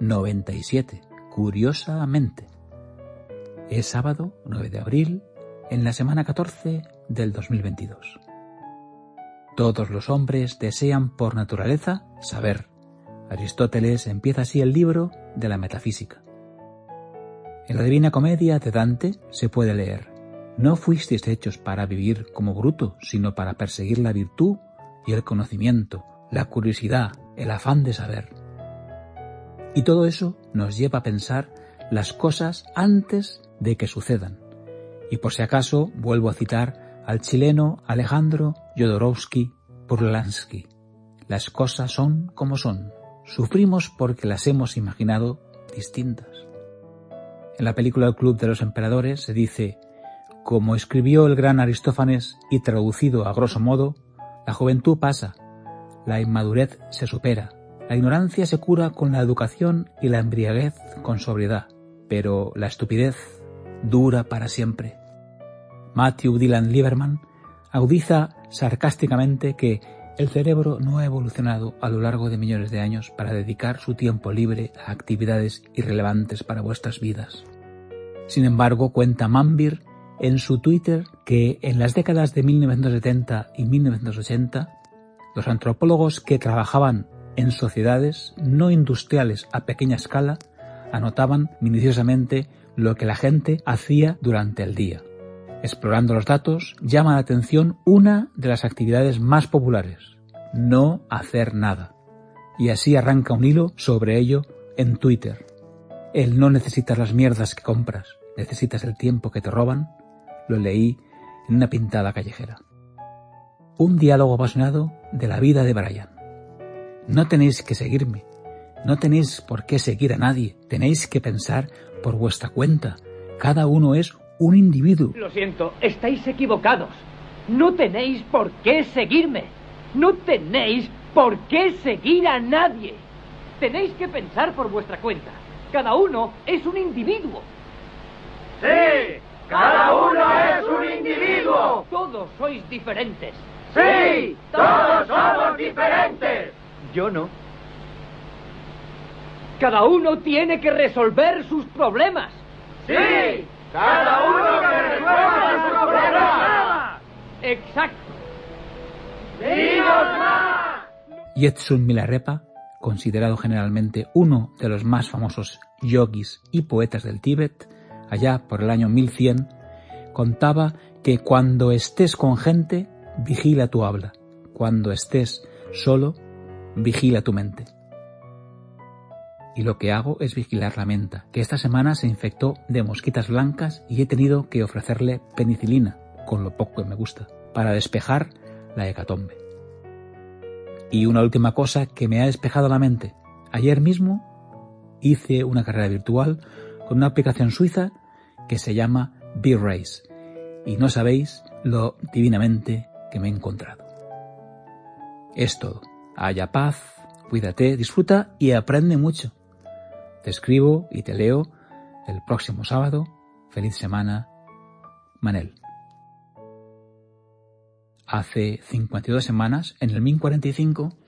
97, curiosamente. Es sábado 9 de abril, en la semana 14 del 2022. Todos los hombres desean por naturaleza saber. Aristóteles empieza así el libro de la metafísica. En la Divina Comedia de Dante se puede leer, no fuisteis hechos para vivir como bruto, sino para perseguir la virtud y el conocimiento, la curiosidad, el afán de saber. Y todo eso nos lleva a pensar las cosas antes de que sucedan. Y por si acaso vuelvo a citar al chileno Alejandro Jodorowsky Purlansky. Las cosas son como son. Sufrimos porque las hemos imaginado distintas. En la película El Club de los Emperadores se dice, como escribió el gran Aristófanes y traducido a grosso modo, la juventud pasa, la inmadurez se supera, la ignorancia se cura con la educación y la embriaguez con sobriedad, pero la estupidez dura para siempre. Matthew Dylan Lieberman audiza sarcásticamente que el cerebro no ha evolucionado a lo largo de millones de años para dedicar su tiempo libre a actividades irrelevantes para vuestras vidas. Sin embargo, cuenta Mambir en su Twitter que en las décadas de 1970 y 1980, los antropólogos que trabajaban en sociedades no industriales a pequeña escala anotaban minuciosamente lo que la gente hacía durante el día. Explorando los datos, llama la atención una de las actividades más populares, no hacer nada. Y así arranca un hilo sobre ello en Twitter. El no necesitas las mierdas que compras, necesitas el tiempo que te roban, lo leí en una pintada callejera. Un diálogo apasionado de la vida de Brian. No tenéis que seguirme, no tenéis por qué seguir a nadie, tenéis que pensar por vuestra cuenta. Cada uno es un individuo. Lo siento, estáis equivocados. No tenéis por qué seguirme. No tenéis por qué seguir a nadie. Tenéis que pensar por vuestra cuenta. Cada uno es un individuo. Sí, cada uno es un individuo. Todos sois diferentes. Sí, todos somos diferentes. Yo no. Cada uno tiene que resolver sus problemas. Sí, cada uno que resuelva sus problemas. Exacto. ¡Dinos más! Yetsun Milarepa, considerado generalmente uno de los más famosos yogis y poetas del Tíbet, allá por el año 1100, contaba que cuando estés con gente, vigila tu habla. Cuando estés solo, vigila tu mente. Y lo que hago es vigilar la menta, que esta semana se infectó de mosquitas blancas y he tenido que ofrecerle penicilina, con lo poco que me gusta, para despejar la hecatombe. Y una última cosa que me ha despejado la mente. Ayer mismo hice una carrera virtual con una aplicación suiza que se llama B-Race. Y no sabéis lo divinamente que me he encontrado. Es todo. Haya paz, cuídate, disfruta y aprende mucho. Te escribo y te leo el próximo sábado. Feliz semana, Manel. Hace 52 semanas, en el 1045,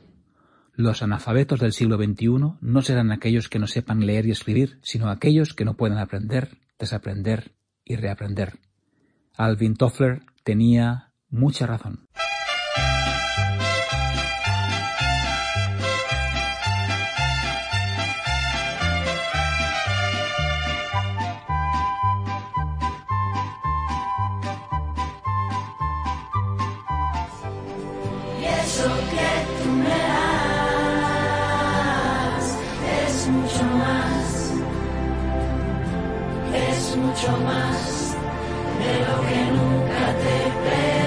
los analfabetos del siglo XXI no serán aquellos que no sepan leer y escribir, sino aquellos que no puedan aprender, desaprender y reaprender. Alvin Toffler tenía mucha razón. Lo que tú me das es mucho más, es mucho más de lo que nunca te pedí.